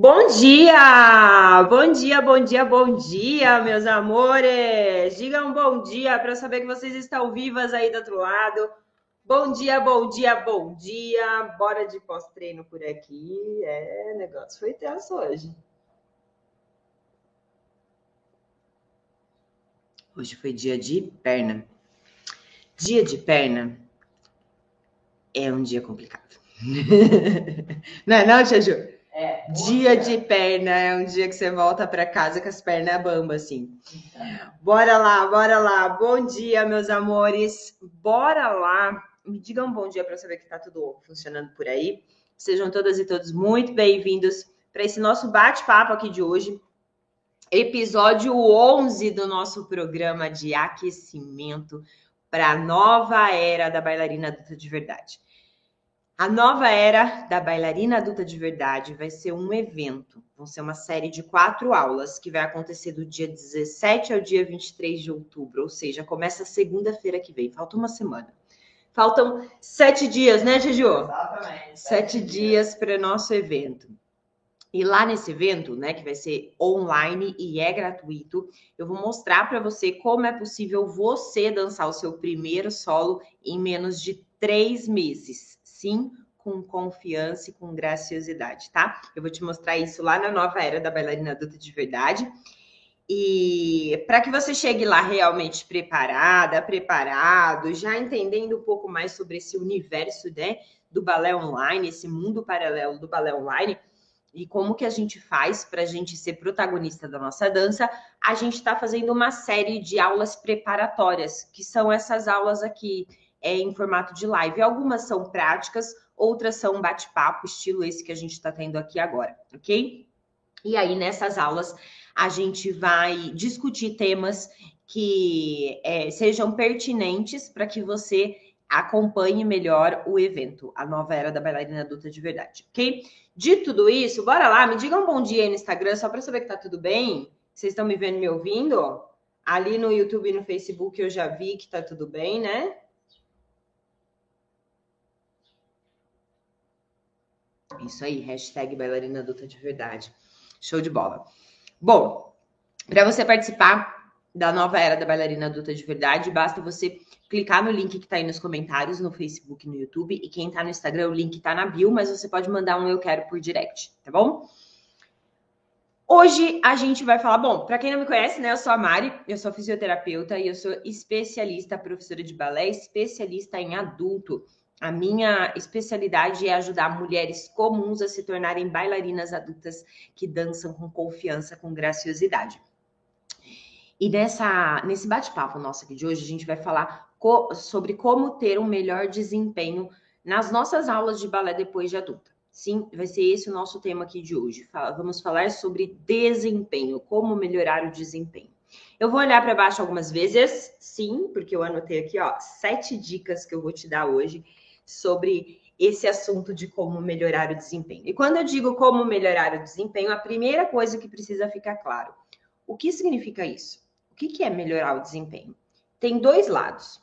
Bom dia! Bom dia, bom dia, bom dia, meus amores! Digam bom dia para saber que vocês estão vivas aí do outro lado. Bom dia, bom dia, bom dia! Bora de pós-treino por aqui. É, negócio foi tenso hoje. Hoje foi dia de perna. Dia de perna é um dia complicado. não é não, Tia Ju? É, dia de perna é um dia que você volta para casa com as pernas bambas, assim. Bora lá, bora lá. Bom dia, meus amores. Bora lá. Me digam um bom dia para saber que está tudo funcionando por aí. Sejam todas e todos muito bem-vindos para esse nosso bate-papo aqui de hoje. Episódio 11 do nosso programa de aquecimento para a nova era da bailarina adulta de verdade. A nova era da bailarina adulta de verdade vai ser um evento. Vão ser uma série de quatro aulas que vai acontecer do dia 17 ao dia 23 de outubro, ou seja, começa segunda-feira que vem. Falta uma semana. Faltam sete dias, né, Gigi? Exatamente. Sete, dias, dias para nosso evento. E lá nesse evento, né, que vai ser online e é gratuito, eu vou mostrar para você como é possível você dançar o seu primeiro solo em menos de três meses sim com confiança e com graciosidade, tá? Eu vou te mostrar isso lá na nova era da bailarina adulta de verdade. E para que você chegue lá realmente preparada, preparado, já entendendo um pouco mais sobre esse universo, né, do balé online, esse mundo paralelo do balé online, e como que a gente faz para a gente ser protagonista da nossa dança, a gente está fazendo uma série de aulas preparatórias, que são essas aulas aqui é, em formato de live. Algumas são práticas, outras são bate-papo, estilo esse que a gente está tendo aqui agora, ok? E aí, nessas aulas, a gente vai discutir temas que é, sejam pertinentes para que você acompanhe melhor o evento, a nova era da bailarina adulta de verdade, ok? De tudo isso, bora lá, me diga um bom dia aí no Instagram, só para saber que tá tudo bem. Vocês estão me vendo e me ouvindo? Ali no YouTube e no Facebook eu já vi que tá tudo bem, né? Isso aí, hashtag bailarina adulta de verdade. Show de bola. Bom, para você participar da nova era da bailarina adulta de verdade, basta você clicar no link que está aí nos comentários, no Facebook no YouTube. E quem está no Instagram, o link está na bio, mas você pode mandar um eu quero por direct, tá bom? Hoje a gente vai falar, bom, para quem não me conhece, né, eu sou a Mari, eu sou fisioterapeuta e eu sou especialista, professora de balé, especialista em adulto. A minha especialidade é ajudar mulheres comuns a se tornarem bailarinas adultas que dançam com confiança, com graciosidade. E nessa, nesse bate-papo nosso aqui de hoje, a gente vai falar co sobre como ter um melhor desempenho nas nossas aulas de balé depois de adulta. Sim, vai ser esse o nosso tema aqui de hoje. Vamos falar sobre desempenho, como melhorar o desempenho. Eu vou olhar para baixo algumas vezes, sim, porque eu anotei aqui, ó, sete dicas que eu vou te dar hoje sobre esse assunto de como melhorar o desempenho. E quando eu digo como melhorar o desempenho, a primeira coisa que precisa ficar claro: o que significa isso? O que é melhorar o desempenho? Tem dois lados.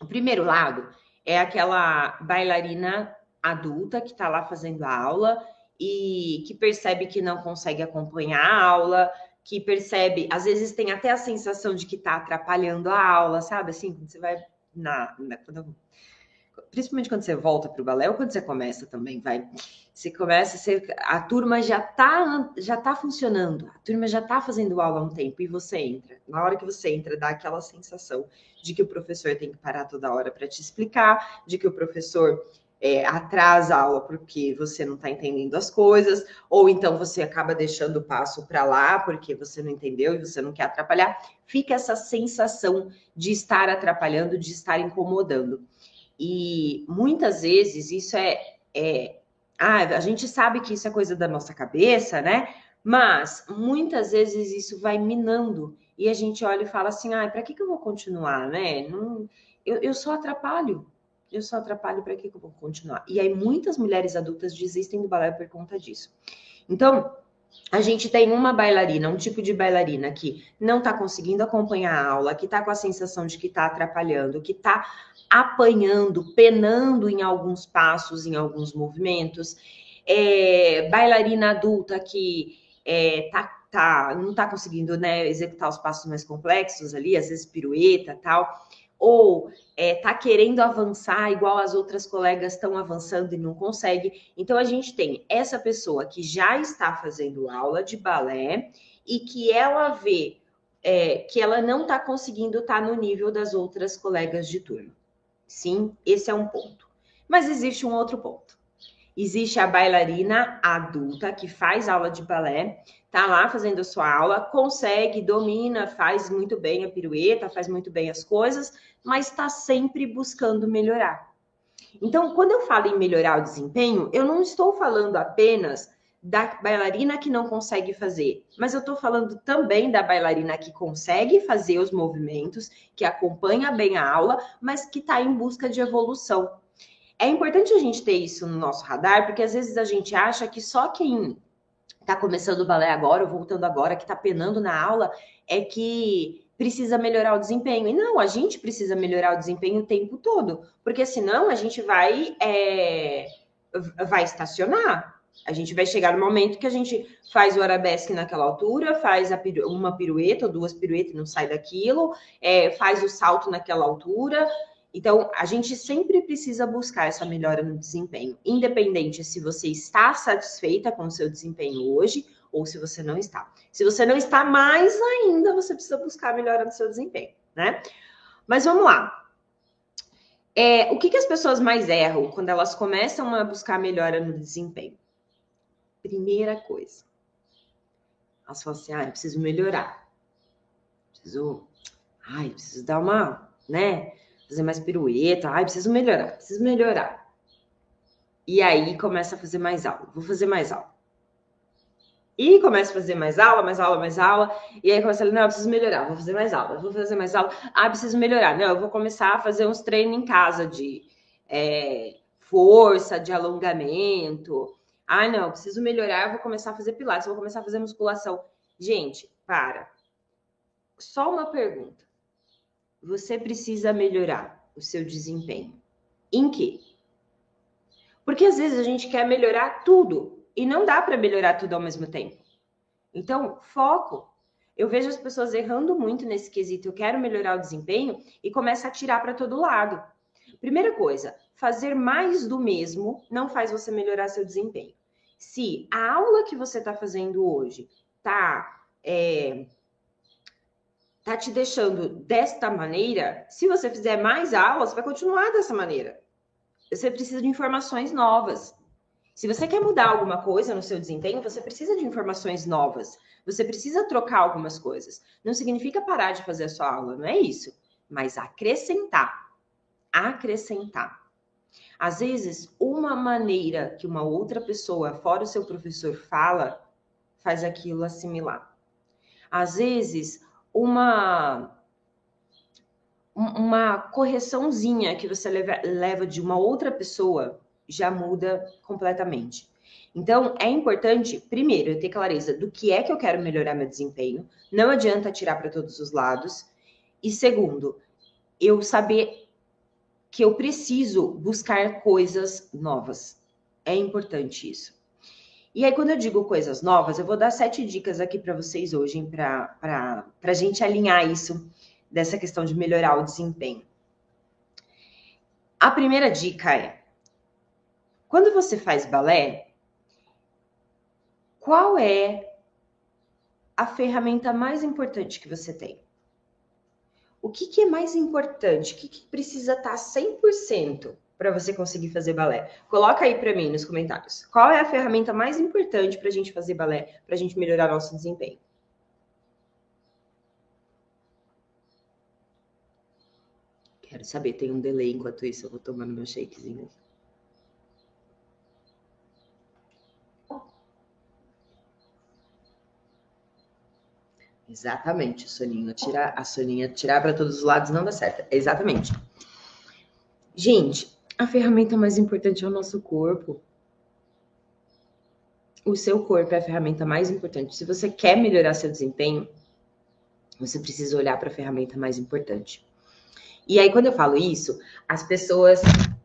O primeiro lado é aquela bailarina adulta que está lá fazendo a aula e que percebe que não consegue acompanhar a aula, que percebe, às vezes tem até a sensação de que está atrapalhando a aula, sabe? Assim, você vai na, na quando principalmente quando você volta para o balé ou quando você começa também, vai. Você começa, você, a turma já está já tá funcionando, a turma já está fazendo aula há um tempo e você entra. Na hora que você entra, dá aquela sensação de que o professor tem que parar toda hora para te explicar, de que o professor é, atrasa a aula porque você não está entendendo as coisas, ou então você acaba deixando o passo para lá porque você não entendeu e você não quer atrapalhar. Fica essa sensação de estar atrapalhando, de estar incomodando. E muitas vezes isso é, é ah, a gente sabe que isso é coisa da nossa cabeça, né? Mas muitas vezes isso vai minando e a gente olha e fala assim: ah, para que, que eu vou continuar, né? Não, eu, eu só atrapalho. Eu só atrapalho, para que, que eu vou continuar? E aí muitas mulheres adultas desistem do balé por conta disso. Então, a gente tem uma bailarina, um tipo de bailarina que não está conseguindo acompanhar a aula, que está com a sensação de que está atrapalhando, que está apanhando, penando em alguns passos, em alguns movimentos, é, bailarina adulta que é, tá, tá, não está conseguindo né, executar os passos mais complexos ali, às vezes pirueta tal, ou está é, querendo avançar igual as outras colegas estão avançando e não consegue. Então a gente tem essa pessoa que já está fazendo aula de balé e que ela vê é, que ela não está conseguindo estar tá no nível das outras colegas de turma. Sim, esse é um ponto. Mas existe um outro ponto. Existe a bailarina adulta que faz aula de balé, tá lá fazendo a sua aula, consegue, domina, faz muito bem a pirueta, faz muito bem as coisas, mas está sempre buscando melhorar. Então, quando eu falo em melhorar o desempenho, eu não estou falando apenas da bailarina que não consegue fazer, mas eu estou falando também da bailarina que consegue fazer os movimentos, que acompanha bem a aula, mas que está em busca de evolução. É importante a gente ter isso no nosso radar, porque às vezes a gente acha que só quem está começando o balé agora, ou voltando agora, que está penando na aula, é que precisa melhorar o desempenho. E não, a gente precisa melhorar o desempenho o tempo todo, porque senão a gente vai, é, vai estacionar. A gente vai chegar no momento que a gente faz o arabesque naquela altura, faz piru uma pirueta ou duas piruetas, não sai daquilo, é, faz o salto naquela altura. Então, a gente sempre precisa buscar essa melhora no desempenho, independente se você está satisfeita com o seu desempenho hoje ou se você não está. Se você não está, mais ainda você precisa buscar melhora no seu desempenho, né? Mas vamos lá. É, o que, que as pessoas mais erram quando elas começam a buscar melhora no desempenho? Primeira coisa, elas falam assim: ah, eu preciso melhorar. Preciso. Ai, preciso dar uma, né? Fazer mais pirueta. Ai, preciso melhorar, preciso melhorar. E aí começa a fazer mais aula. Vou fazer mais aula. E começa a fazer mais aula, mais aula, mais aula. E aí começa a falar, não, eu preciso melhorar, vou fazer mais aula, vou fazer mais aula. Ah, preciso melhorar. Não, eu vou começar a fazer uns treinos em casa de é, força, de alongamento. Ah, não, preciso melhorar, eu vou começar a fazer pilates, vou começar a fazer musculação. Gente, para. Só uma pergunta. Você precisa melhorar o seu desempenho. Em quê? Porque às vezes a gente quer melhorar tudo e não dá para melhorar tudo ao mesmo tempo. Então, foco. Eu vejo as pessoas errando muito nesse quesito. Eu quero melhorar o desempenho e começa a tirar para todo lado. Primeira coisa, fazer mais do mesmo não faz você melhorar seu desempenho se a aula que você está fazendo hoje tá, é, tá te deixando desta maneira, se você fizer mais aulas, vai continuar dessa maneira. Você precisa de informações novas. Se você quer mudar alguma coisa no seu desempenho, você precisa de informações novas. Você precisa trocar algumas coisas. Não significa parar de fazer a sua aula, não é isso. Mas acrescentar. Acrescentar. Às vezes, uma maneira que uma outra pessoa, fora o seu professor, fala, faz aquilo assimilar. Às vezes, uma uma correçãozinha que você leva, leva de uma outra pessoa já muda completamente. Então, é importante, primeiro, eu ter clareza do que é que eu quero melhorar meu desempenho. Não adianta tirar para todos os lados. E segundo, eu saber que eu preciso buscar coisas novas. É importante isso. E aí, quando eu digo coisas novas, eu vou dar sete dicas aqui para vocês hoje, para a gente alinhar isso, dessa questão de melhorar o desempenho. A primeira dica é: quando você faz balé, qual é a ferramenta mais importante que você tem? o que, que é mais importante? O que, que precisa estar 100% para você conseguir fazer balé? Coloca aí para mim nos comentários. Qual é a ferramenta mais importante para a gente fazer balé, para a gente melhorar nosso desempenho? Quero saber, tem um delay enquanto isso, eu vou tomando meu shakezinho. Exatamente, Soninho. Tirar, a Soninha tirar para todos os lados não dá certo. Exatamente. Gente, a ferramenta mais importante é o nosso corpo. O seu corpo é a ferramenta mais importante. Se você quer melhorar seu desempenho, você precisa olhar para a ferramenta mais importante. E aí, quando eu falo isso, as pessoas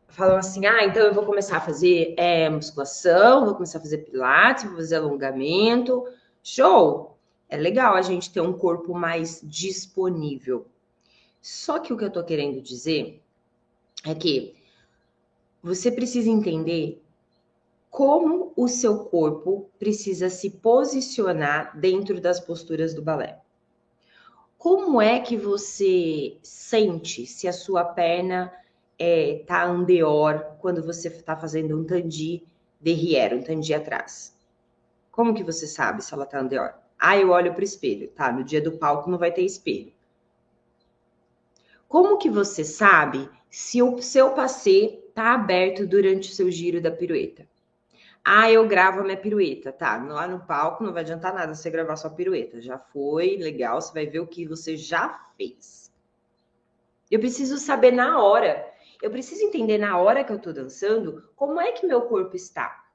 falam assim: ah, então eu vou começar a fazer é, musculação, vou começar a fazer pilates, vou fazer alongamento. Show! É legal a gente ter um corpo mais disponível. Só que o que eu tô querendo dizer é que você precisa entender como o seu corpo precisa se posicionar dentro das posturas do balé. Como é que você sente se a sua perna é, tá andeor quando você está fazendo um tandi derrière, um tandi atrás? Como que você sabe se ela tá andeor? Ah, eu olho para o espelho, tá? No dia do palco não vai ter espelho. Como que você sabe se o seu passê tá aberto durante o seu giro da pirueta? Ah, eu gravo a minha pirueta, tá? Lá no palco não vai adiantar nada você gravar sua pirueta. Já foi, legal, você vai ver o que você já fez. Eu preciso saber na hora. Eu preciso entender na hora que eu tô dançando como é que meu corpo está.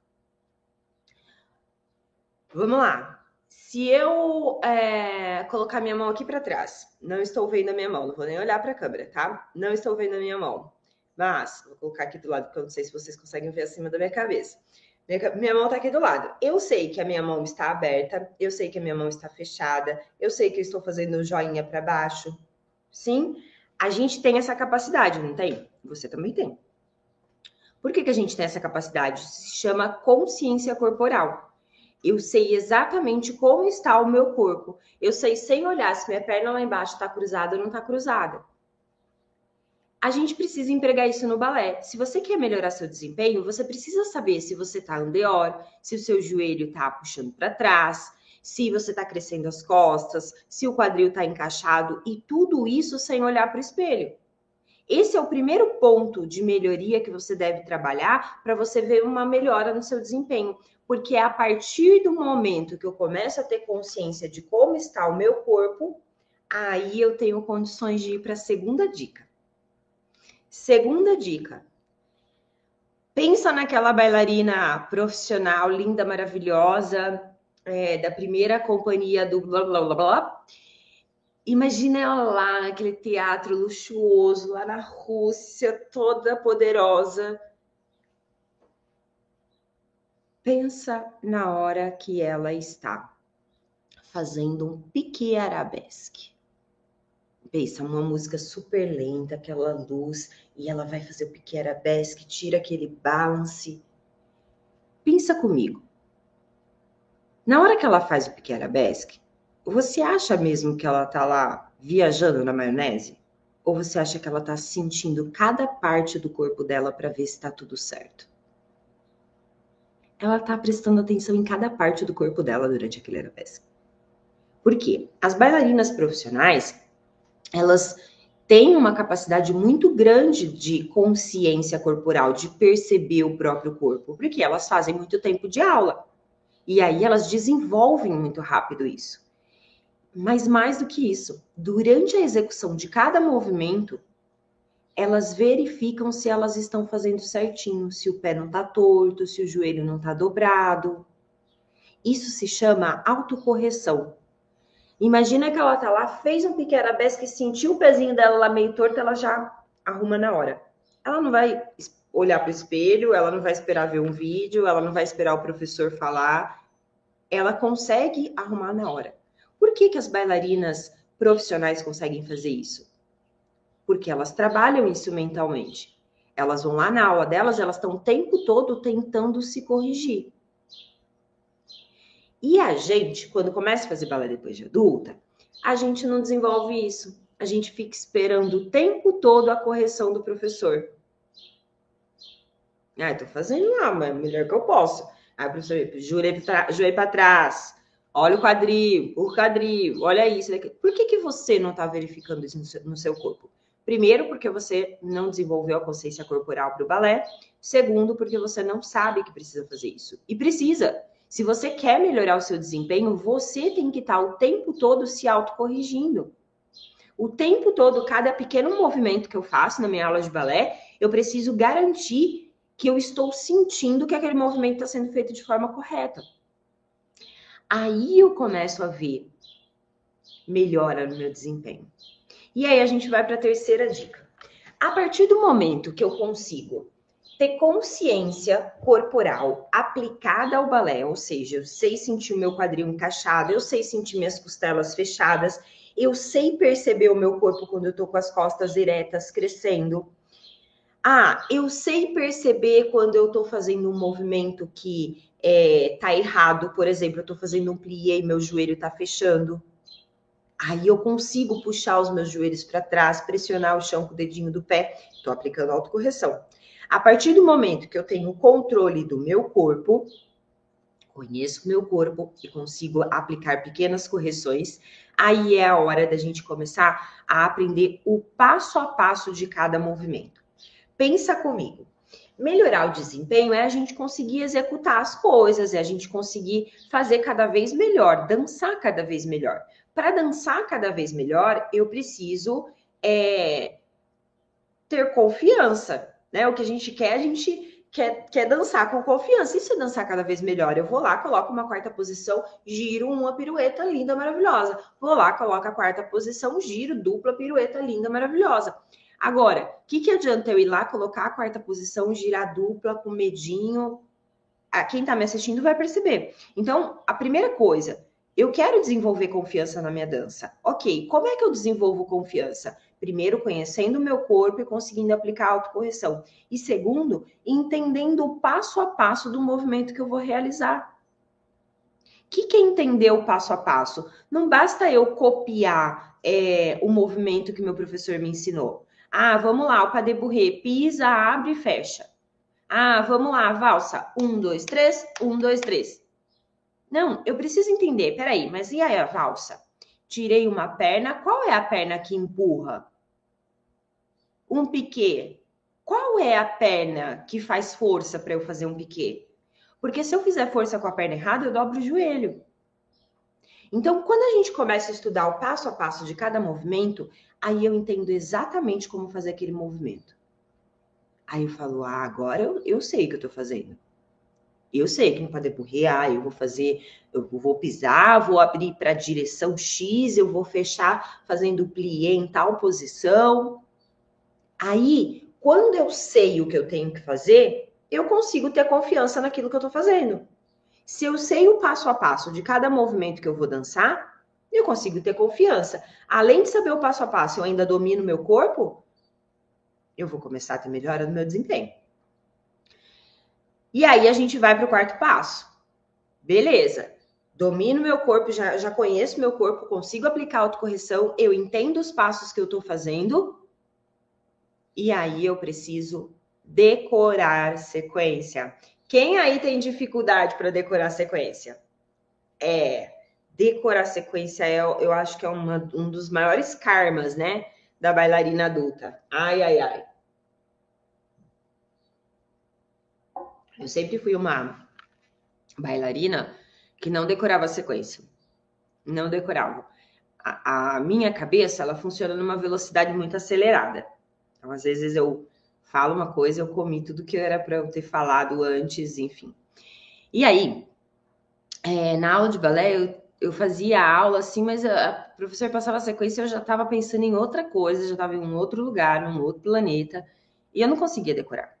Vamos lá. Se eu é, colocar minha mão aqui para trás, não estou vendo a minha mão, não vou nem olhar para a câmera, tá? Não estou vendo a minha mão. Mas, vou colocar aqui do lado, porque eu não sei se vocês conseguem ver acima da minha cabeça. Minha, mão está aqui do lado. Eu sei que a minha mão está aberta, eu sei que a minha mão está fechada, eu sei que eu estou fazendo joinha para baixo. Sim, a gente tem essa capacidade, não tem? Você também tem. Por que, que a gente tem essa capacidade? Se chama consciência corporal. Eu sei exatamente como está o meu corpo. Eu sei sem olhar se minha perna lá embaixo está cruzada ou não está cruzada. A gente precisa empregar isso no balé. Se você quer melhorar seu desempenho, você precisa saber se você está andeor, se o seu joelho está puxando para trás, se você está crescendo as costas, se o quadril está encaixado e tudo isso sem olhar para o espelho. Esse é o primeiro ponto de melhoria que você deve trabalhar para você ver uma melhora no seu desempenho porque é a partir do momento que eu começo a ter consciência de como está o meu corpo, aí eu tenho condições de ir para a segunda dica. Segunda dica. Pensa naquela bailarina profissional, linda, maravilhosa, é, da primeira companhia do blá blá blá blá. Imagina ela lá naquele teatro luxuoso, lá na Rússia, toda poderosa, Pensa na hora que ela está fazendo um pique arabesque. Pensa, uma música super lenta, aquela luz, e ela vai fazer o pique arabesque, tira aquele balance. Pensa comigo. Na hora que ela faz o pique arabesque, você acha mesmo que ela tá lá viajando na maionese? Ou você acha que ela tá sentindo cada parte do corpo dela para ver se tá tudo certo? ela está prestando atenção em cada parte do corpo dela durante aquele arabesque. Por quê? As bailarinas profissionais, elas têm uma capacidade muito grande de consciência corporal, de perceber o próprio corpo, porque elas fazem muito tempo de aula. E aí elas desenvolvem muito rápido isso. Mas mais do que isso, durante a execução de cada movimento, elas verificam se elas estão fazendo certinho, se o pé não está torto, se o joelho não está dobrado. Isso se chama autocorreção. Imagina que ela tá lá, fez um pique arabesque, sentiu o pezinho dela lá meio torto, ela já arruma na hora. Ela não vai olhar para o espelho, ela não vai esperar ver um vídeo, ela não vai esperar o professor falar. Ela consegue arrumar na hora. Por que, que as bailarinas profissionais conseguem fazer isso? porque elas trabalham isso mentalmente. Elas vão lá na aula delas, elas estão o tempo todo tentando se corrigir. E a gente, quando começa a fazer balé depois de adulta, a gente não desenvolve isso. A gente fica esperando o tempo todo a correção do professor. Ah, tô fazendo lá, mas é melhor que eu posso. Aí professor, joelho para trás, olha o quadril, o quadril, olha isso. Daqui. Por que, que você não está verificando isso no seu, no seu corpo? Primeiro, porque você não desenvolveu a consciência corporal para o balé. Segundo, porque você não sabe que precisa fazer isso. E precisa. Se você quer melhorar o seu desempenho, você tem que estar o tempo todo se autocorrigindo. O tempo todo, cada pequeno movimento que eu faço na minha aula de balé, eu preciso garantir que eu estou sentindo que aquele movimento está sendo feito de forma correta. Aí eu começo a ver melhora no meu desempenho. E aí a gente vai para a terceira dica. A partir do momento que eu consigo ter consciência corporal aplicada ao balé, ou seja, eu sei sentir o meu quadril encaixado, eu sei sentir minhas costelas fechadas, eu sei perceber o meu corpo quando eu tô com as costas eretas crescendo. Ah, eu sei perceber quando eu tô fazendo um movimento que é, tá errado, por exemplo, eu tô fazendo um plié e meu joelho tá fechando. Aí eu consigo puxar os meus joelhos para trás, pressionar o chão com o dedinho do pé, tô aplicando autocorreção. A partir do momento que eu tenho controle do meu corpo, conheço o meu corpo e consigo aplicar pequenas correções, aí é a hora da gente começar a aprender o passo a passo de cada movimento. Pensa comigo. Melhorar o desempenho é a gente conseguir executar as coisas, é a gente conseguir fazer cada vez melhor, dançar cada vez melhor. Para dançar cada vez melhor, eu preciso é, ter confiança, né? O que a gente quer, a gente quer, quer dançar com confiança. E se dançar cada vez melhor, eu vou lá, coloco uma quarta posição, giro uma pirueta linda, maravilhosa. Vou lá, coloco a quarta posição, giro dupla pirueta linda, maravilhosa. Agora, o que, que adianta eu ir lá, colocar a quarta posição, girar dupla com medinho? Ah, quem está me assistindo vai perceber. Então, a primeira coisa, eu quero desenvolver confiança na minha dança. Ok, como é que eu desenvolvo confiança? Primeiro, conhecendo o meu corpo e conseguindo aplicar a autocorreção. E segundo, entendendo o passo a passo do movimento que eu vou realizar. O que, que é entender o passo a passo? Não basta eu copiar é, o movimento que meu professor me ensinou. Ah, vamos lá, o pas de pisa, abre e fecha. Ah, vamos lá, valsa. Um, dois, três, um, dois, três. Não, eu preciso entender, peraí, mas e aí a valsa? Tirei uma perna, qual é a perna que empurra? Um piquê. Qual é a perna que faz força para eu fazer um piquê? Porque se eu fizer força com a perna errada, eu dobro o joelho. Então, quando a gente começa a estudar o passo a passo de cada movimento, aí eu entendo exatamente como fazer aquele movimento. Aí eu falo, ah, agora eu, eu sei o que eu tô fazendo. Eu sei que no pas de ah, eu vou fazer, eu vou pisar, vou abrir para a direção X, eu vou fechar fazendo plié em tal posição. Aí, quando eu sei o que eu tenho que fazer, eu consigo ter confiança naquilo que eu estou fazendo. Se eu sei o passo a passo de cada movimento que eu vou dançar, eu consigo ter confiança. Além de saber o passo a passo, eu ainda domino meu corpo, eu vou começar a ter melhora no meu desempenho. E aí a gente vai para o quarto passo. Beleza. Domino meu corpo, já, já conheço meu corpo, consigo aplicar autocorreção, eu entendo os passos que eu estou fazendo. E aí eu preciso decorar sequência. Quem aí tem dificuldade para decorar sequência? É, decorar sequência é, eu acho que é uma, um dos maiores karmas, né, da bailarina adulta. Ai, ai, ai. Eu sempre fui uma bailarina que não decorava sequência. Não decorava. A, a minha cabeça, ela funciona numa velocidade muito acelerada. Então, às vezes eu falo uma coisa, eu comi tudo que era para eu ter falado antes, enfim. E aí, é, na aula de balé, eu, eu fazia a aula assim, mas a, a professora passava a sequência, eu já estava pensando em outra coisa, já estava em um outro lugar, num outro planeta, e eu não conseguia decorar.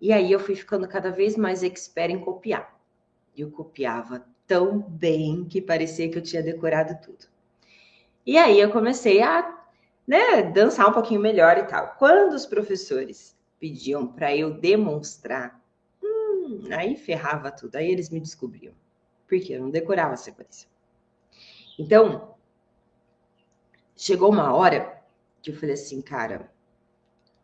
E aí eu fui ficando cada vez mais expert em copiar. Eu copiava tão bem que parecia que eu tinha decorado tudo. E aí eu comecei a né, dançar um pouquinho melhor e tal. Quando os professores pediam para eu demonstrar, hum, aí ferrava tudo, aí eles me descobriam, porque eu não decorava a sequência. Então, chegou uma hora que eu falei assim, cara,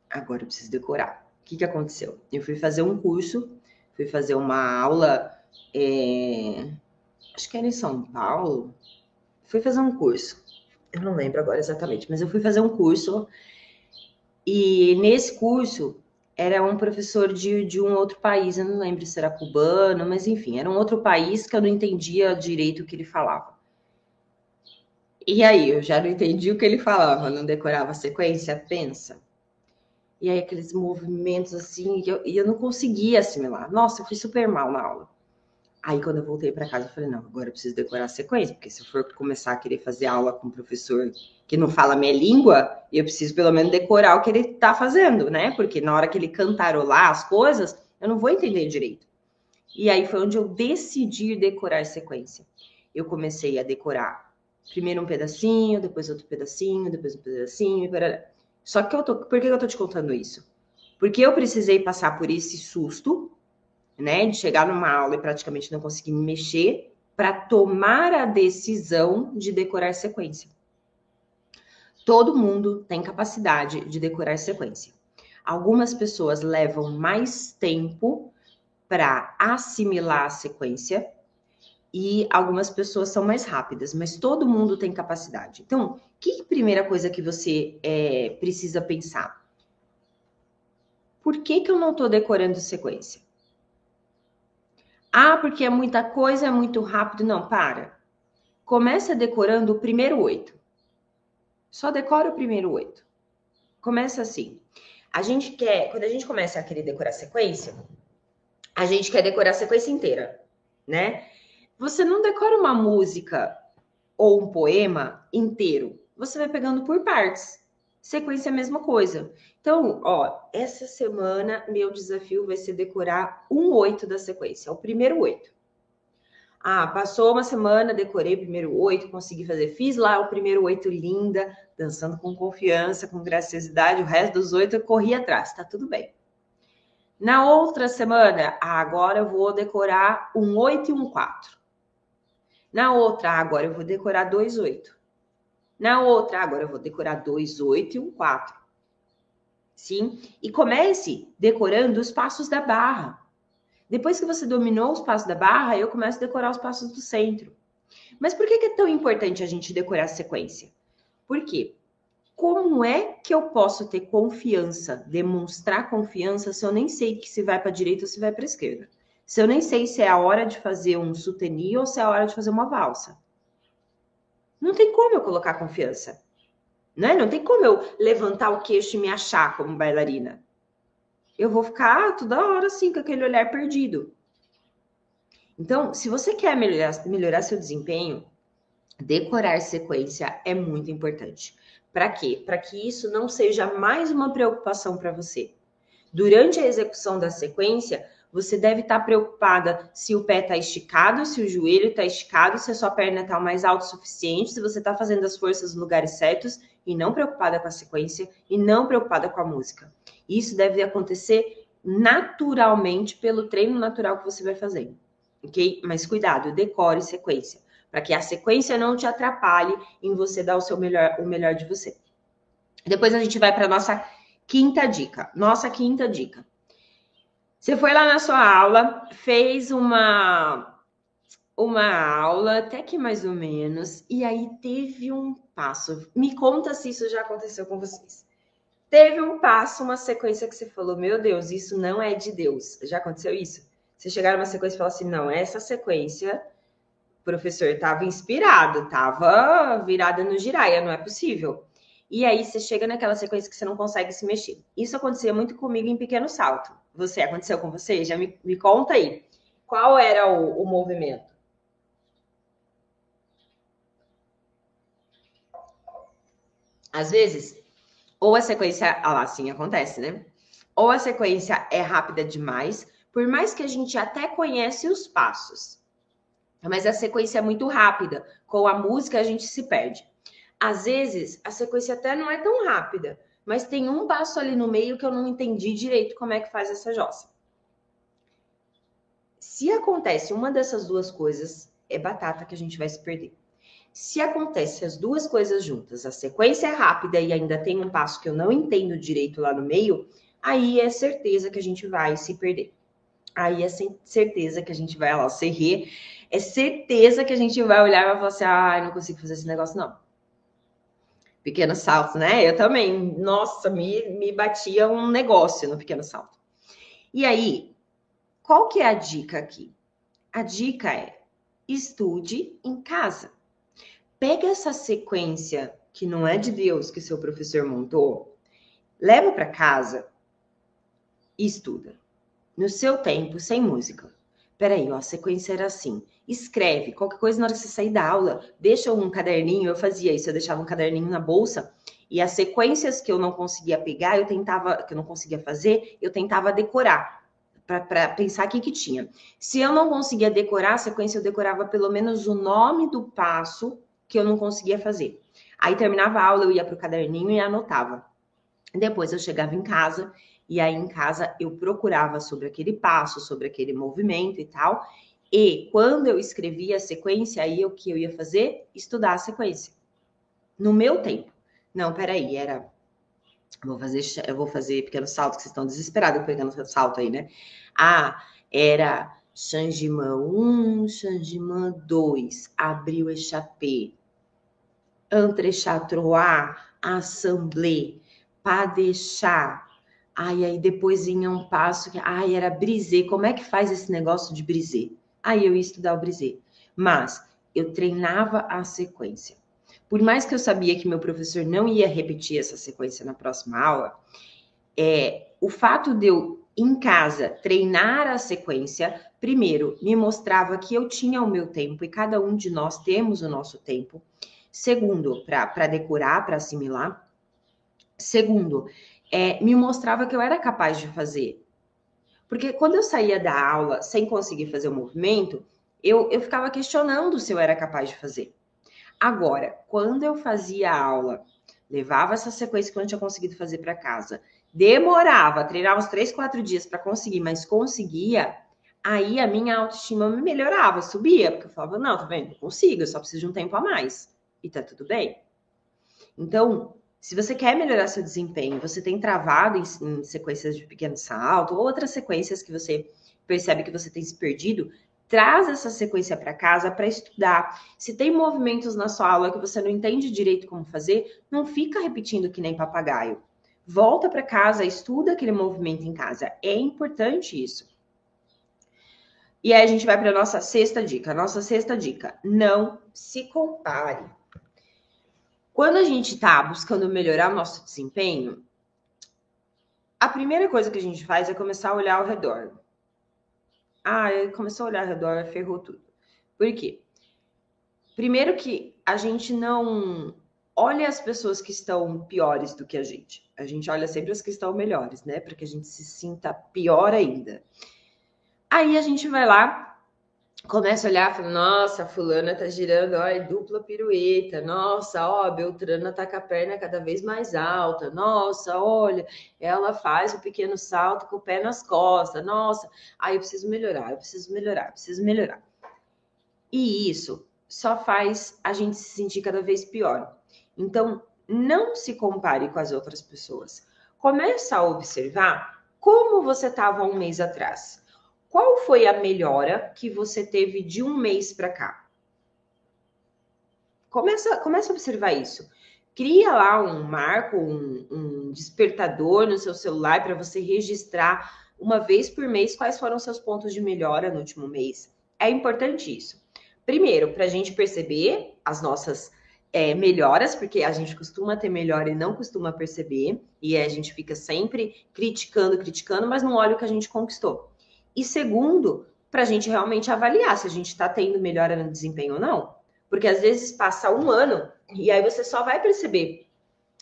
agora eu preciso decorar. Que, que aconteceu? Eu fui fazer um curso, fui fazer uma aula, é, acho que era em São Paulo, fui fazer um curso. Eu não lembro agora exatamente, mas eu fui fazer um curso e nesse curso era um professor de, de um outro país, eu não lembro se era cubano, mas enfim, era um outro país que eu não entendia direito o que ele falava. E aí, eu já não entendi o que ele falava, não decorava a sequência, pensa. E aí, aqueles movimentos assim, e eu, e eu não conseguia assimilar. Nossa, eu fui super mal na aula. Aí, quando eu voltei para casa, eu falei: não, agora eu preciso decorar a sequência, porque se eu for começar a querer fazer aula com um professor que não fala a minha língua, eu preciso pelo menos decorar o que ele está fazendo, né? Porque na hora que ele cantarolar as coisas, eu não vou entender direito. E aí foi onde eu decidi decorar a sequência. Eu comecei a decorar primeiro um pedacinho, depois outro pedacinho, depois um pedacinho, e só que eu tô, por que eu tô te contando isso? Porque eu precisei passar por esse susto, né, de chegar numa aula e praticamente não conseguir me mexer, para tomar a decisão de decorar sequência. Todo mundo tem capacidade de decorar sequência. Algumas pessoas levam mais tempo para assimilar a sequência e algumas pessoas são mais rápidas, mas todo mundo tem capacidade. Então, que primeira coisa que você é, precisa pensar? Por que, que eu não estou decorando sequência? Ah, porque é muita coisa, é muito rápido. Não, para. Começa decorando o primeiro oito. Só decora o primeiro oito. Começa assim. A gente quer, quando a gente começa a querer decorar sequência, a gente quer decorar a sequência inteira, né? Você não decora uma música ou um poema inteiro. Você vai pegando por partes. Sequência é a mesma coisa. Então, ó, essa semana meu desafio vai ser decorar um oito da sequência, o primeiro oito. Ah, passou uma semana, decorei o primeiro oito, consegui fazer, fiz lá o primeiro oito linda, dançando com confiança, com graciosidade, o resto dos oito eu corri atrás, tá tudo bem. Na outra semana, ah, agora eu vou decorar um oito e um quatro. Na outra, agora eu vou decorar dois oito. Na outra, agora eu vou decorar dois, oito e um quatro. Sim? E comece decorando os passos da barra. Depois que você dominou os passos da barra, eu começo a decorar os passos do centro. Mas por que é tão importante a gente decorar a sequência? Por quê? Como é que eu posso ter confiança, demonstrar confiança, se eu nem sei que se vai para a direita ou se vai para a esquerda? Se eu nem sei se é a hora de fazer um soutenier ou se é a hora de fazer uma valsa. Não tem como eu colocar confiança. Né? Não tem como eu levantar o queixo e me achar como bailarina. Eu vou ficar toda hora assim, com aquele olhar perdido. Então, se você quer melhorar, melhorar seu desempenho, decorar sequência é muito importante. Para quê? Para que isso não seja mais uma preocupação para você. Durante a execução da sequência, você deve estar preocupada se o pé está esticado, se o joelho está esticado, se a sua perna está mais alta o suficiente, se você está fazendo as forças nos lugares certos e não preocupada com a sequência e não preocupada com a música. Isso deve acontecer naturalmente pelo treino natural que você vai fazendo, ok? Mas cuidado, decore sequência, para que a sequência não te atrapalhe em você dar o seu melhor, o melhor de você. Depois a gente vai para nossa quinta dica. Nossa quinta dica você foi lá na sua aula, fez uma uma aula, até que mais ou menos, e aí teve um passo. Me conta se isso já aconteceu com vocês. Teve um passo, uma sequência que você falou: Meu Deus, isso não é de Deus. Já aconteceu isso? Você chegar numa sequência e falar assim: Não, essa sequência, o professor estava inspirado, estava virada no giraia, não é possível. E aí você chega naquela sequência que você não consegue se mexer. Isso acontecia muito comigo em pequeno salto. Você aconteceu com você? Já me, me conta aí. Qual era o, o movimento? Às vezes, ou a sequência, ah lá, assim acontece, né? Ou a sequência é rápida demais, por mais que a gente até conhece os passos. Mas a sequência é muito rápida. Com a música a gente se perde. Às vezes, a sequência até não é tão rápida, mas tem um passo ali no meio que eu não entendi direito como é que faz essa jossa. Se acontece uma dessas duas coisas, é batata que a gente vai se perder. Se acontece as duas coisas juntas, a sequência é rápida e ainda tem um passo que eu não entendo direito lá no meio, aí é certeza que a gente vai se perder. Aí é certeza que a gente vai lá se rir, é certeza que a gente vai olhar e vai falar assim: ah, não consigo fazer esse negócio, não pequeno salto, né? Eu também, nossa, me, me batia um negócio no pequeno salto. E aí, qual que é a dica aqui? A dica é estude em casa. Pega essa sequência que não é de Deus que seu professor montou, leva para casa e estuda. No seu tempo, sem música. Peraí, ó, a sequência era assim. Escreve, qualquer coisa na hora que você sair da aula, deixa um caderninho. Eu fazia isso, eu deixava um caderninho na bolsa e as sequências que eu não conseguia pegar, eu tentava, que eu não conseguia fazer, eu tentava decorar para pensar o que, que tinha. Se eu não conseguia decorar a sequência, eu decorava pelo menos o nome do passo que eu não conseguia fazer. Aí terminava a aula, eu ia para o caderninho e anotava. Depois eu chegava em casa e aí em casa eu procurava sobre aquele passo, sobre aquele movimento e tal. E quando eu escrevia a sequência, aí o que eu ia fazer? Estudar a sequência. No meu tempo. Não, peraí, era. Vou fazer, eu vou fazer pequeno salto, que vocês estão desesperados pegando salto aí, né? Ah, era Xangiman 1, Xangiman 2, abriu Echapé, Entrechatroá, Assemblée, Padechá. Ai, aí depois vinha um passo que, ai, era brisé. Como é que faz esse negócio de brisé? Aí eu ia estudar o brisé. Mas eu treinava a sequência. Por mais que eu sabia que meu professor não ia repetir essa sequência na próxima aula, é, o fato de eu, em casa, treinar a sequência, primeiro, me mostrava que eu tinha o meu tempo e cada um de nós temos o nosso tempo. Segundo, para decorar, para assimilar. Segundo, é, me mostrava que eu era capaz de fazer. Porque quando eu saía da aula sem conseguir fazer o movimento, eu, eu ficava questionando se eu era capaz de fazer. Agora, quando eu fazia a aula, levava essa sequência que eu não tinha conseguido fazer para casa, demorava, treinava uns três, quatro dias para conseguir, mas conseguia, aí a minha autoestima me melhorava, subia, porque eu falava, não, tá vendo? Eu consigo, eu só preciso de um tempo a mais. E tá tudo bem. Então, se você quer melhorar seu desempenho, você tem travado em, em sequências de pequeno salto ou outras sequências que você percebe que você tem se perdido, traz essa sequência para casa para estudar. Se tem movimentos na sua aula que você não entende direito como fazer, não fica repetindo que nem papagaio. Volta para casa, estuda aquele movimento em casa. É importante isso. E aí a gente vai para a nossa sexta dica. Nossa sexta dica: não se compare. Quando a gente está buscando melhorar o nosso desempenho, a primeira coisa que a gente faz é começar a olhar ao redor. Ah, começou a olhar ao redor, ferrou tudo. Por quê? Primeiro que a gente não olha as pessoas que estão piores do que a gente. A gente olha sempre as que estão melhores, né? Para que a gente se sinta pior ainda. Aí a gente vai lá começa a olhar, fala, nossa, fulana tá girando, ó, é dupla pirueta, nossa, ó, Beltrana tá com a perna cada vez mais alta, nossa, olha, ela faz o um pequeno salto com o pé nas costas, nossa, aí eu preciso melhorar, eu preciso melhorar, eu preciso melhorar. E isso só faz a gente se sentir cada vez pior. Então, não se compare com as outras pessoas. Começa a observar como você estava um mês atrás qual foi a melhora que você teve de um mês para cá? Começa, começa a observar isso. Cria lá um marco, um, um despertador no seu celular para você registrar uma vez por mês quais foram seus pontos de melhora no último mês. É importante isso. Primeiro, para a gente perceber as nossas é, melhoras, porque a gente costuma ter melhora e não costuma perceber, e a gente fica sempre criticando, criticando, mas não olha o que a gente conquistou. E segundo, para a gente realmente avaliar se a gente está tendo melhora no desempenho ou não. Porque às vezes passa um ano e aí você só vai perceber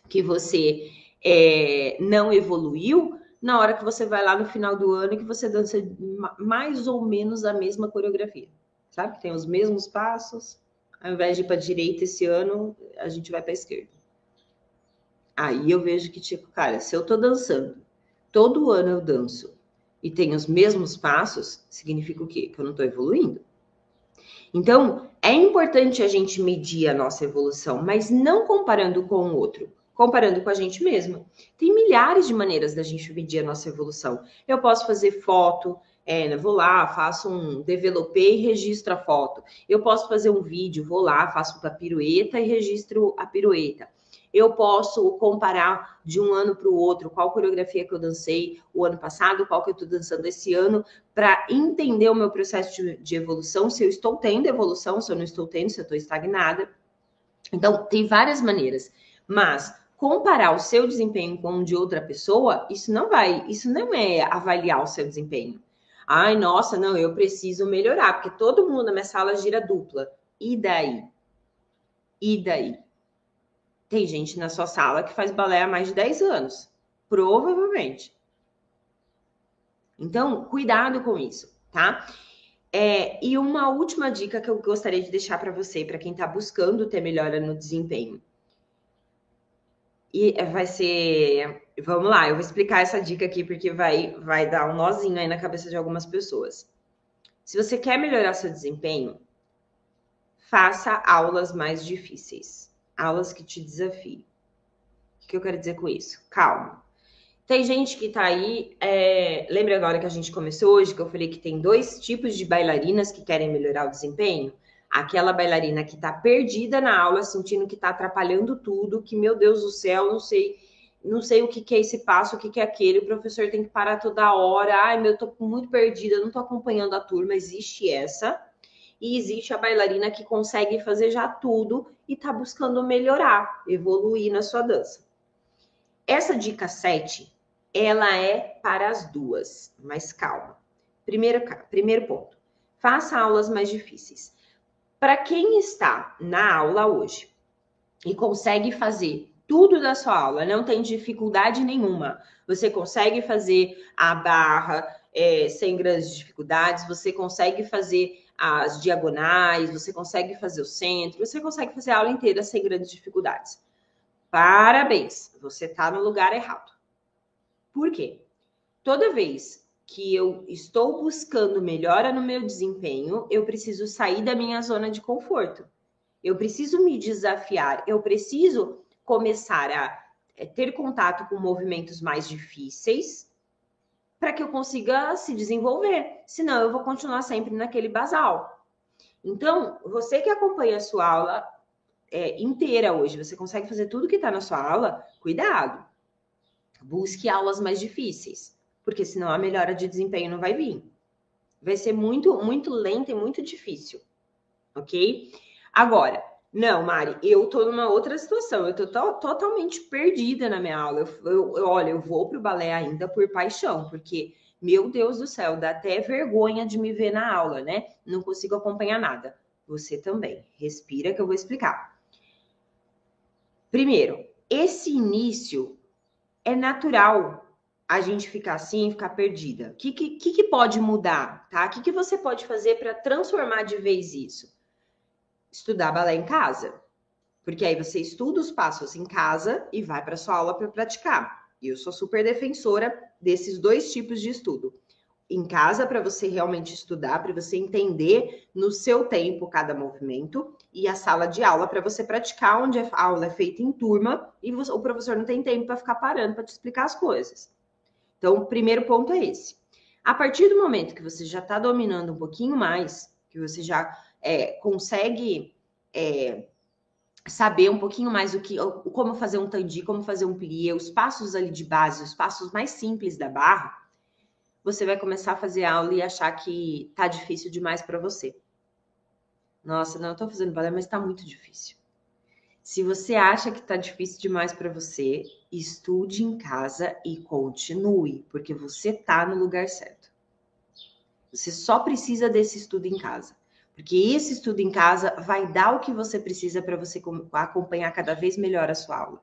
que você é, não evoluiu na hora que você vai lá no final do ano e que você dança mais ou menos a mesma coreografia. Sabe? Tem os mesmos passos. Ao invés de ir para a direita esse ano, a gente vai para a esquerda. Aí eu vejo que, tipo, cara, se eu tô dançando, todo ano eu danço e tem os mesmos passos, significa o quê? Que eu não estou evoluindo. Então, é importante a gente medir a nossa evolução, mas não comparando com o outro, comparando com a gente mesma. Tem milhares de maneiras da gente medir a nossa evolução. Eu posso fazer foto, é, vou lá, faço um developei e registro a foto. Eu posso fazer um vídeo, vou lá, faço uma pirueta e registro a pirueta eu posso comparar de um ano para o outro qual coreografia que eu dancei o ano passado, qual que eu estou dançando esse ano, para entender o meu processo de, de, evolução, se eu estou tendo evolução, se eu não estou tendo, se eu estou estagnada. Então, tem várias maneiras, mas comparar o seu desempenho com o de outra pessoa, isso não vai, isso não é avaliar o seu desempenho. Ai, nossa, não, eu preciso melhorar, porque todo mundo na minha sala gira dupla. E daí? E daí? Tem gente na sua sala que faz balé há mais de 10 anos. Provavelmente. Então, cuidado com isso, tá? É, e uma última dica que eu gostaria de deixar para você, para quem está buscando ter melhora no desempenho. E vai ser. Vamos lá, eu vou explicar essa dica aqui porque vai, vai dar um nozinho aí na cabeça de algumas pessoas. Se você quer melhorar seu desempenho, faça aulas mais difíceis, aulas que te desafiem. O que eu quero dizer com isso? Calma. Tem gente que tá aí. É... Lembra agora que a gente começou hoje, que eu falei que tem dois tipos de bailarinas que querem melhorar o desempenho? Aquela bailarina que tá perdida na aula, sentindo que tá atrapalhando tudo, que, meu Deus do céu, não sei, não sei o que, que é esse passo, o que, que é aquele, o professor tem que parar toda hora. Ai, meu, eu tô muito perdida, não tô acompanhando a turma. Existe essa. E existe a bailarina que consegue fazer já tudo e tá buscando melhorar, evoluir na sua dança. Essa dica 7 ela é para as duas, mas calma. Primeiro, primeiro ponto, faça aulas mais difíceis. Para quem está na aula hoje e consegue fazer tudo da sua aula, não tem dificuldade nenhuma, você consegue fazer a barra é, sem grandes dificuldades, você consegue fazer as diagonais, você consegue fazer o centro, você consegue fazer a aula inteira sem grandes dificuldades. Parabéns, você está no lugar errado. Por quê? Toda vez que eu estou buscando melhora no meu desempenho, eu preciso sair da minha zona de conforto. Eu preciso me desafiar, eu preciso começar a é, ter contato com movimentos mais difíceis para que eu consiga se desenvolver. Senão, eu vou continuar sempre naquele basal. Então, você que acompanha a sua aula é, inteira hoje, você consegue fazer tudo que está na sua aula, cuidado. Busque aulas mais difíceis, porque senão a melhora de desempenho não vai vir. Vai ser muito, muito lenta e muito difícil, ok? Agora, não, Mari, eu tô numa outra situação, eu tô to totalmente perdida na minha aula. Eu, eu, eu olha, eu vou pro balé ainda por paixão, porque, meu Deus do céu, dá até vergonha de me ver na aula, né? Não consigo acompanhar nada. Você também. Respira que eu vou explicar. Primeiro, esse início é natural a gente ficar assim, ficar perdida. O que, que, que pode mudar, tá? O que, que você pode fazer para transformar de vez isso? Estudar balé em casa. Porque aí você estuda os passos em casa e vai para sua aula para praticar. E eu sou super defensora desses dois tipos de estudo em casa para você realmente estudar, para você entender no seu tempo cada movimento, e a sala de aula para você praticar, onde a aula é feita em turma e você, o professor não tem tempo para ficar parando para te explicar as coisas. Então, o primeiro ponto é esse. A partir do momento que você já está dominando um pouquinho mais, que você já é, consegue é, saber um pouquinho mais o que, como fazer um tandi, como fazer um plié, os passos ali de base, os passos mais simples da barra, você vai começar a fazer aula e achar que tá difícil demais para você. Nossa, não, eu tô fazendo balé, mas tá muito difícil. Se você acha que tá difícil demais para você, estude em casa e continue, porque você tá no lugar certo. Você só precisa desse estudo em casa, porque esse estudo em casa vai dar o que você precisa para você acompanhar cada vez melhor a sua aula.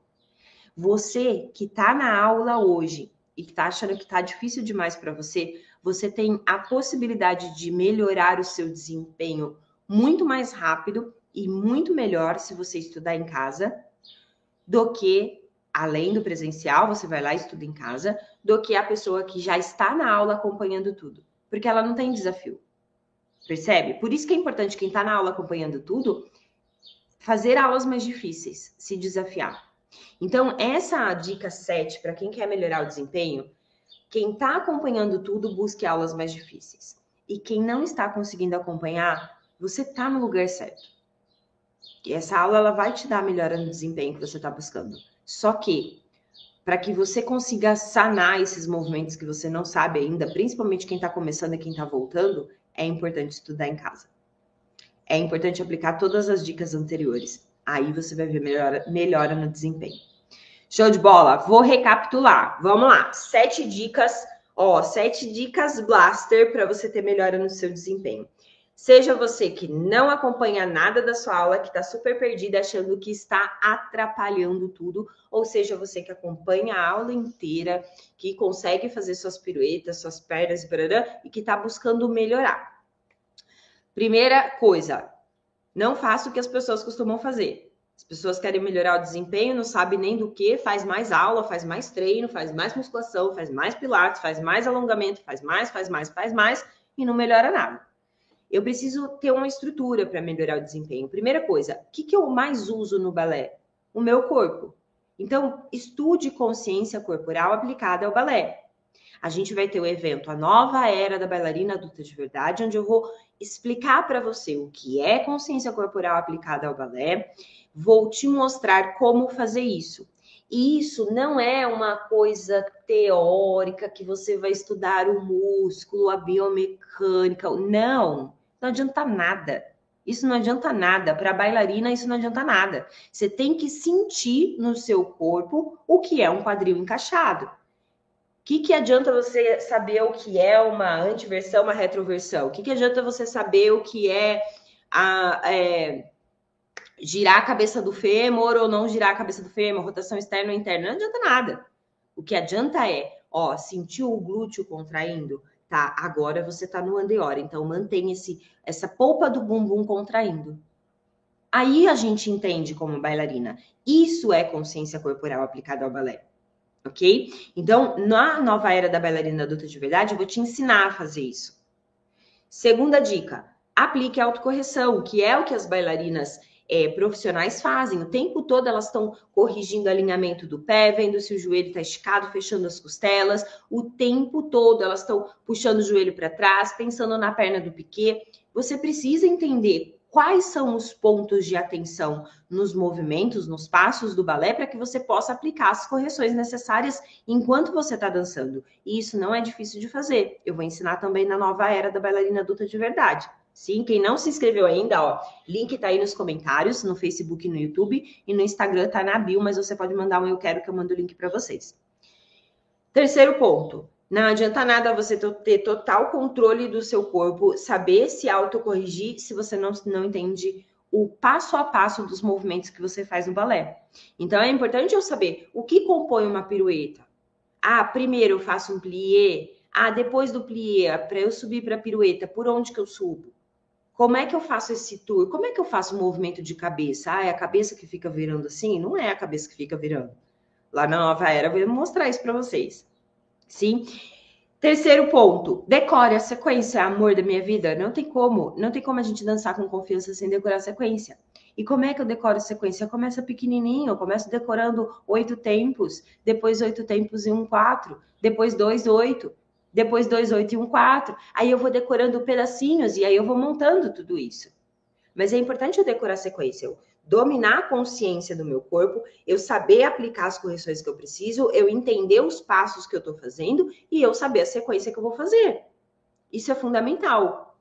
Você que está na aula hoje e que está achando que está difícil demais para você, você tem a possibilidade de melhorar o seu desempenho muito mais rápido e muito melhor se você estudar em casa do que além do presencial, você vai lá e estuda em casa, do que a pessoa que já está na aula acompanhando tudo, porque ela não tem desafio. Percebe? Por isso que é importante quem está na aula acompanhando tudo fazer aulas mais difíceis, se desafiar. Então, essa dica 7, para quem quer melhorar o desempenho, quem está acompanhando tudo, busque aulas mais difíceis. E quem não está conseguindo acompanhar, você está no lugar certo. E essa aula ela vai te dar melhora no desempenho que você está buscando. Só que, para que você consiga sanar esses movimentos que você não sabe ainda, principalmente quem está começando e quem está voltando, é importante estudar em casa. É importante aplicar todas as dicas anteriores. Aí você vai ver melhora, melhora no desempenho. Show de bola. Vou recapitular. Vamos lá. Sete dicas Ó, sete dicas blaster para você ter melhora no seu desempenho. Seja você que não acompanha nada da sua aula, que está super perdida, achando que está atrapalhando tudo, ou seja você que acompanha a aula inteira, que consegue fazer suas piruetas, suas pernas e que está buscando melhorar. Primeira coisa, não faça o que as pessoas costumam fazer. As pessoas querem melhorar o desempenho, não sabe nem do que, faz mais aula, faz mais treino, faz mais musculação, faz mais pilates, faz mais alongamento, faz mais, faz mais, faz mais e não melhora nada eu preciso ter uma estrutura para melhorar o desempenho. Primeira coisa, o que, que eu mais uso no balé? O meu corpo. Então, estude consciência corporal aplicada ao balé. A gente vai ter o evento A Nova Era da Bailarina Adulta de Verdade, onde eu vou explicar para você o que é consciência corporal aplicada ao balé, vou te mostrar como fazer isso. E isso não é uma coisa teórica que você vai estudar o músculo, a biomecânica, não não adianta nada. Isso não adianta nada. Para bailarina, isso não adianta nada. Você tem que sentir no seu corpo o que é um quadril encaixado. O que, que adianta você saber o que é uma antiversão, uma retroversão? O que, que adianta você saber o que é, a, é, girar a cabeça do fêmur ou não girar a cabeça do fêmur, rotação externa ou interna? Não adianta nada. O que adianta é, ó, sentir o glúteo contraindo, tá? Agora você tá no andeor, então mantém esse, essa polpa do bumbum contraindo. Aí a gente entende como bailarina. Isso é consciência corporal aplicada ao balé. Ok? Então, na nova era da bailarina adulta de verdade, eu vou te ensinar a fazer isso. Segunda dica: aplique a autocorreção, que é o que as bailarinas é, profissionais fazem. O tempo todo elas estão corrigindo o alinhamento do pé, vendo se o joelho está esticado, fechando as costelas. O tempo todo elas estão puxando o joelho para trás, pensando na perna do piquet. Você precisa entender quais são os pontos de atenção nos movimentos, nos passos do balé, para que você possa aplicar as correções necessárias enquanto você está dançando. E isso não é difícil de fazer. Eu vou ensinar também na nova era da bailarina adulta de verdade. Sim, quem não se inscreveu ainda, ó, link tá aí nos comentários, no Facebook, no YouTube e no Instagram tá na bio, mas você pode mandar um eu quero que eu mando o link para vocês. Terceiro ponto, não adianta nada você ter total controle do seu corpo, saber se autocorrigir se você não, não entende o passo a passo dos movimentos que você faz no balé. Então é importante eu saber o que compõe uma pirueta. Ah, primeiro eu faço um plié. Ah, depois do plié, para eu subir para a pirueta, por onde que eu subo? Como é que eu faço esse tour? Como é que eu faço o movimento de cabeça? Ah, é a cabeça que fica virando assim? Não é a cabeça que fica virando. Lá na nova era, vou mostrar isso para vocês. Sim? Terceiro ponto, decore a sequência, amor da minha vida. Não tem como, não tem como a gente dançar com confiança sem decorar a sequência. E como é que eu decoro a sequência? Começa pequenininho, eu começo decorando oito tempos, depois oito tempos em um quatro, depois dois oito, depois dois, oito e um quatro. Aí eu vou decorando pedacinhos e aí eu vou montando tudo isso. Mas é importante eu decorar a sequência, eu dominar a consciência do meu corpo, eu saber aplicar as correções que eu preciso, eu entender os passos que eu estou fazendo e eu saber a sequência que eu vou fazer. Isso é fundamental.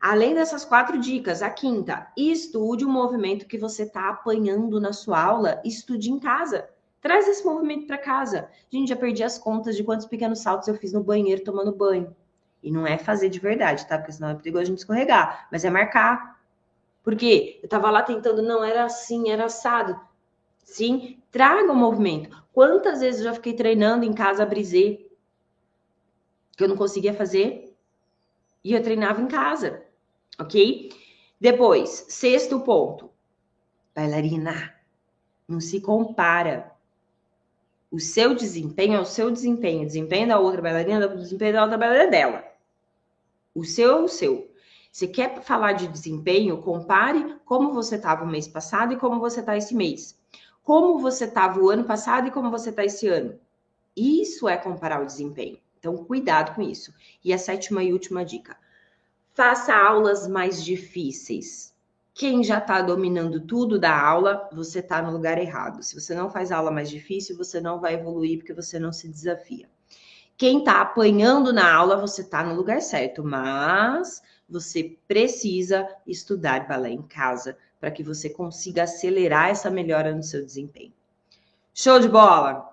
Além dessas quatro dicas, a quinta, estude o movimento que você está apanhando na sua aula, estude em casa. Traz esse movimento para casa. Gente, já perdi as contas de quantos pequenos saltos eu fiz no banheiro tomando banho. E não é fazer de verdade, tá? Porque senão é perigoso a gente escorregar. Mas é marcar. Porque eu tava lá tentando, não, era assim, era assado. Sim, traga o movimento. Quantas vezes eu já fiquei treinando em casa a brisê que eu não conseguia fazer e eu treinava em casa, ok? Depois, sexto ponto, bailarina, não se compara. O seu desempenho é o seu desempenho. O desempenho da outra bailarina é o desempenho da outra bailarina dela. O seu é o seu. Você quer falar de desempenho? Compare como você estava o mês passado e como você está esse mês. Como você estava o ano passado e como você está esse ano. Isso é comparar o desempenho. Então, cuidado com isso. E a sétima e última dica: faça aulas mais difíceis. Quem já está dominando tudo da aula, você está no lugar errado. Se você não faz aula mais difícil, você não vai evoluir porque você não se desafia. Quem está apanhando na aula, você está no lugar certo, mas você precisa estudar balé em casa para que você consiga acelerar essa melhora no seu desempenho. Show de bola!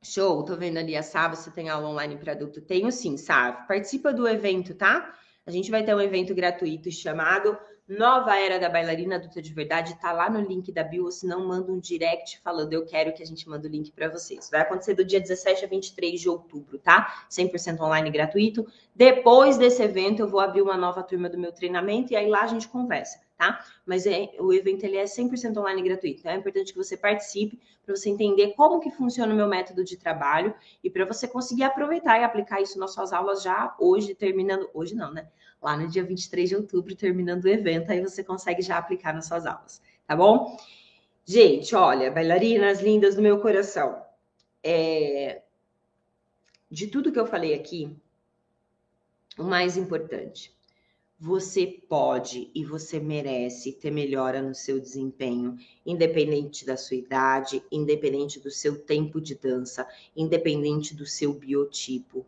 Show, tô vendo ali a Sá, você tem aula online para adulto? Tenho sim, Sá. Participa do evento, tá? A gente vai ter um evento gratuito chamado Nova Era da Bailarina Adulta de Verdade. Tá lá no link da bio, se não, manda um direct falando eu quero que a gente manda o link para vocês. Vai acontecer do dia 17 a 23 de outubro, tá? 100% online gratuito. Depois desse evento, eu vou abrir uma nova turma do meu treinamento e aí lá a gente conversa tá? Mas é, o evento ele é 100% online gratuito. Então é importante que você participe para você entender como que funciona o meu método de trabalho e para você conseguir aproveitar e aplicar isso nas suas aulas já hoje, terminando. Hoje não, né? Lá no dia 23 de outubro, terminando o evento, aí você consegue já aplicar nas suas aulas, tá bom? Gente, olha, bailarinas lindas do meu coração. É... De tudo que eu falei aqui, o mais importante você pode e você merece ter melhora no seu desempenho, independente da sua idade, independente do seu tempo de dança, independente do seu biotipo.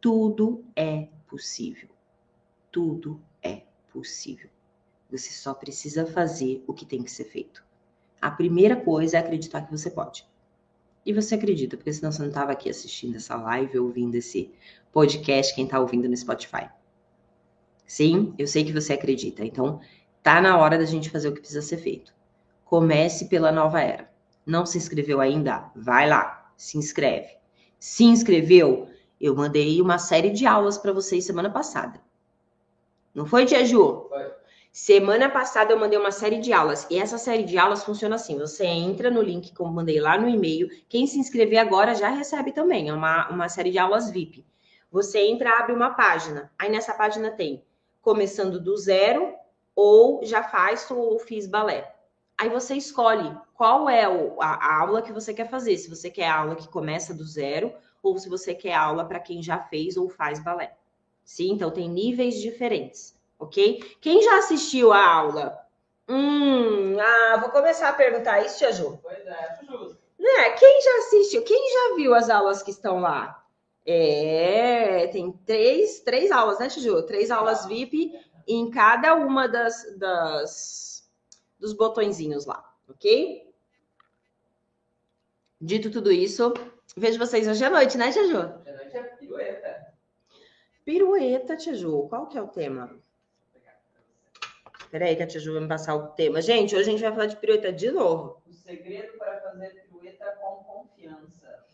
Tudo é possível. Tudo é possível. Você só precisa fazer o que tem que ser feito. A primeira coisa é acreditar que você pode. E você acredita, porque senão você não estava aqui assistindo essa live, ouvindo esse podcast, quem está ouvindo no Spotify. Sim, eu sei que você acredita. Então, tá na hora da gente fazer o que precisa ser feito. Comece pela nova era. Não se inscreveu ainda? Vai lá, se inscreve. Se inscreveu? Eu mandei uma série de aulas para vocês semana passada. Não foi, Tia Ju? Foi. Semana passada eu mandei uma série de aulas e essa série de aulas funciona assim: você entra no link que eu mandei lá no e-mail. Quem se inscrever agora já recebe também. É uma, uma série de aulas VIP. Você entra, abre uma página. Aí nessa página tem começando do zero ou já faz ou fiz balé. Aí você escolhe qual é a, aula que você quer fazer. Se você quer a aula que começa do zero ou se você quer aula para quem já fez ou faz balé. Sim, então tem níveis diferentes, ok? Quem já assistiu a aula? Hum, ah, vou começar a perguntar isso, Tia Ju. Pois é, justo. Né? Quem já assistiu? Quem já viu as aulas que estão lá? É, tem três, três aulas, né, Tiju? Três aulas VIP em cada uma das, das dos botõezinhos lá, ok? Dito tudo isso, vejo vocês hoje à noite, né, Tiju? Hoje à noite é pirueta. Pirueta, Tiju. Qual que é o tema? Peraí que a Tiju vai me passar o tema. Gente, hoje a gente vai falar de pirueta de novo. O segredo para fazer pirueta com confiança.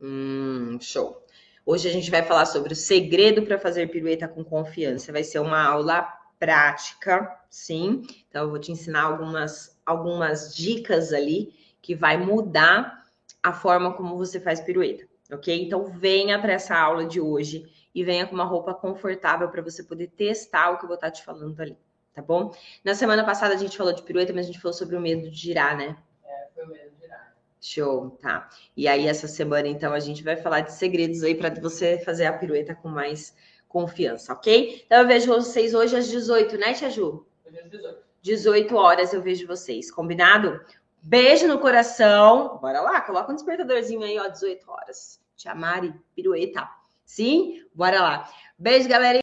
Hum, show. Hoje a gente vai falar sobre o segredo para fazer pirueta com confiança. Vai ser uma aula prática, sim. Então eu vou te ensinar algumas algumas dicas ali que vai mudar a forma como você faz pirueta, ok? Então venha para essa aula de hoje e venha com uma roupa confortável para você poder testar o que eu vou estar te falando ali, tá bom? Na semana passada a gente falou de pirueta, mas a gente falou sobre o medo de girar, né? É, foi o medo Show, tá. E aí, essa semana, então, a gente vai falar de segredos aí para você fazer a pirueta com mais confiança, ok? Então, eu vejo vocês hoje às 18, né, Tia Ju? Hoje às 18. 18 horas eu vejo vocês, combinado? Beijo no coração. Bora lá, coloca um despertadorzinho aí, ó, 18 horas. Tia Mari, pirueta. Sim? Bora lá. Beijo, galera.